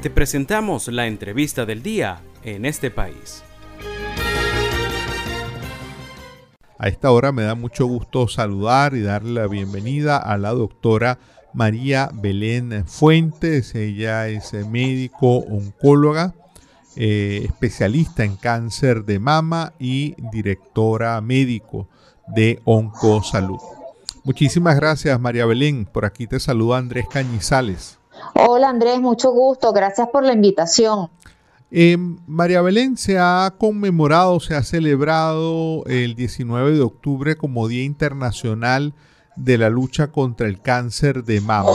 Te presentamos la entrevista del día en este país. A esta hora me da mucho gusto saludar y darle la bienvenida a la doctora María Belén Fuentes. Ella es médico oncóloga, eh, especialista en cáncer de mama y directora médico de Oncosalud. Muchísimas gracias María Belén. Por aquí te saluda Andrés Cañizales. Hola Andrés, mucho gusto. Gracias por la invitación. Eh, María Belén se ha conmemorado, se ha celebrado el 19 de octubre como Día Internacional de la Lucha contra el Cáncer de Mama.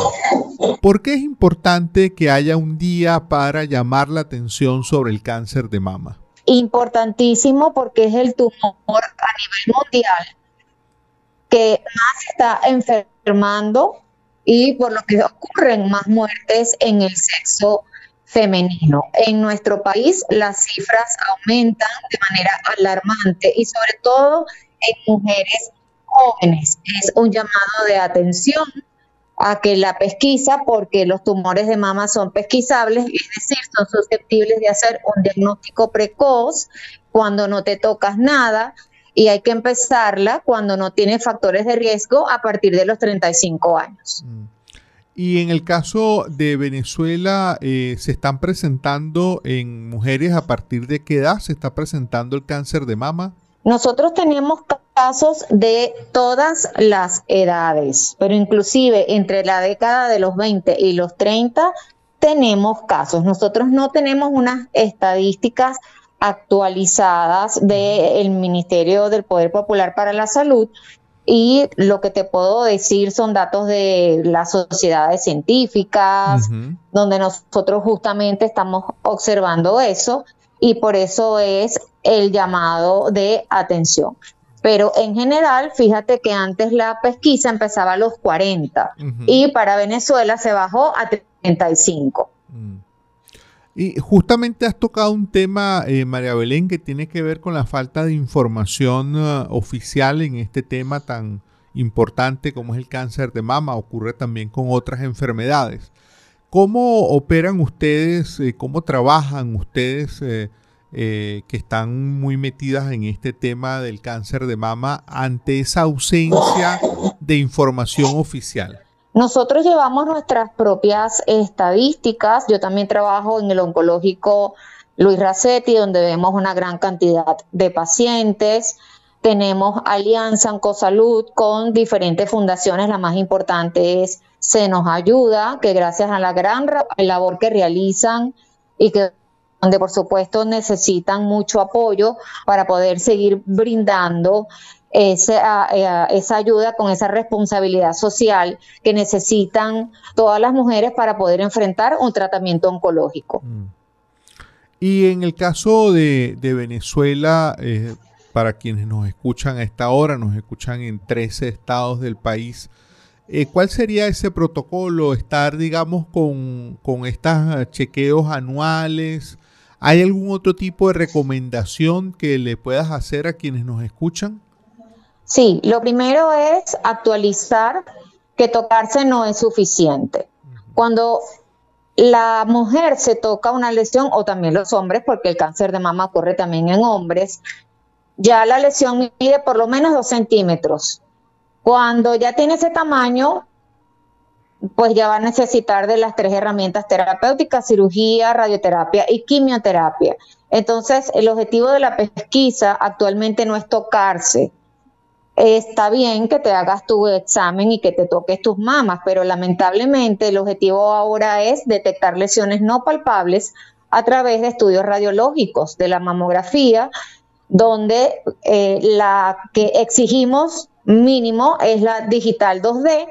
¿Por qué es importante que haya un día para llamar la atención sobre el cáncer de mama? Importantísimo porque es el tumor a nivel mundial que más está enfermando y por lo que ocurren más muertes en el sexo femenino. En nuestro país las cifras aumentan de manera alarmante y sobre todo en mujeres jóvenes. Es un llamado de atención a que la pesquisa, porque los tumores de mama son pesquisables, es decir, son susceptibles de hacer un diagnóstico precoz cuando no te tocas nada y hay que empezarla cuando no tiene factores de riesgo a partir de los 35 años. Mm. Y en el caso de Venezuela, eh, ¿se están presentando en mujeres a partir de qué edad se está presentando el cáncer de mama? Nosotros tenemos casos de todas las edades, pero inclusive entre la década de los 20 y los 30 tenemos casos. Nosotros no tenemos unas estadísticas actualizadas del Ministerio del Poder Popular para la Salud, y lo que te puedo decir son datos de las sociedades científicas, donde nosotros justamente estamos observando eso y por eso es el llamado de atención. Pero en general, fíjate que antes la pesquisa empezaba a los 40 y para Venezuela se bajó a 35. Y justamente has tocado un tema, eh, María Belén, que tiene que ver con la falta de información uh, oficial en este tema tan importante como es el cáncer de mama. Ocurre también con otras enfermedades. ¿Cómo operan ustedes, eh, cómo trabajan ustedes eh, que están muy metidas en este tema del cáncer de mama ante esa ausencia de información oficial? Nosotros llevamos nuestras propias estadísticas. Yo también trabajo en el oncológico Luis Racetti, donde vemos una gran cantidad de pacientes. Tenemos alianza Oncosalud con diferentes fundaciones. La más importante es Se nos ayuda, que gracias a la gran labor que realizan y que donde por supuesto necesitan mucho apoyo para poder seguir brindando esa, eh, esa ayuda con esa responsabilidad social que necesitan todas las mujeres para poder enfrentar un tratamiento oncológico. Mm. Y en el caso de, Venezuela, eh, para quienes nos escuchan a esta hora, nos escuchan en 13 estados del país, eh, ¿cuál sería ese protocolo? Estar, digamos, con, con estos chequeos anuales. ¿Hay algún otro tipo de recomendación que le puedas hacer a quienes nos escuchan? Sí, lo primero es actualizar que tocarse no es suficiente. Cuando la mujer se toca una lesión, o también los hombres, porque el cáncer de mama ocurre también en hombres, ya la lesión mide por lo menos dos centímetros. Cuando ya tiene ese tamaño, pues ya va a necesitar de las tres herramientas terapéuticas, cirugía, radioterapia y quimioterapia. Entonces, el objetivo de la pesquisa actualmente no es tocarse, está bien que te hagas tu examen y que te toques tus mamas, pero lamentablemente el objetivo ahora es detectar lesiones no palpables a través de estudios radiológicos de la mamografía, donde eh, la que exigimos mínimo es la digital 2D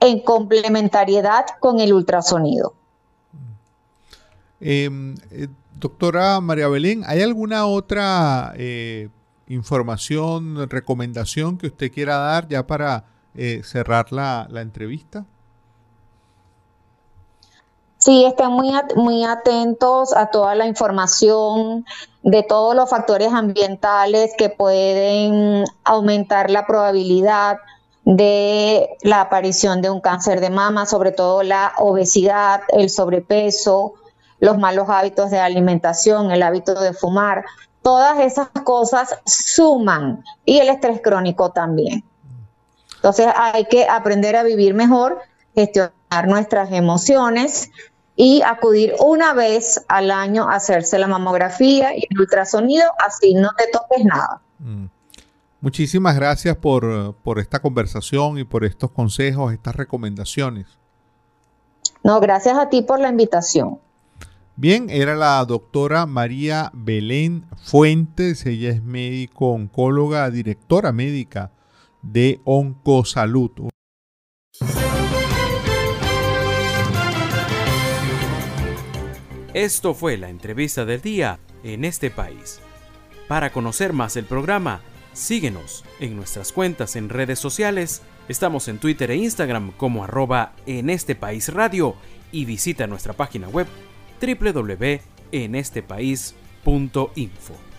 en complementariedad con el ultrasonido. Em, eh, doctora María Belén, ¿hay alguna otra eh, información, recomendación que usted quiera dar ya para eh, cerrar la, entrevista? Sí, estén muy, muy atentos a toda la información de todos los factores ambientales que pueden aumentar la probabilidad de la aparición de un cáncer de mama, sobre todo la obesidad, el sobrepeso, los malos hábitos de alimentación, el hábito de fumar. Todas esas cosas suman y el estrés crónico también. Entonces hay que aprender a vivir mejor, gestionar nuestras emociones y acudir una vez al año a hacerse la mamografía y el ultrasonido, así no te toques nada. Mm. Muchísimas gracias por, por esta conversación y por estos consejos, estas recomendaciones. No, gracias a ti por la invitación. Bien, era la doctora María Belén Fuentes, ella es médico oncóloga, directora médica de Oncosalud. Esto fue la entrevista del día en este país. Para conocer más el programa, síguenos en nuestras cuentas en redes sociales. Estamos en Twitter e Instagram como arroba en este país radio y visita nuestra página web www.enestepais.info.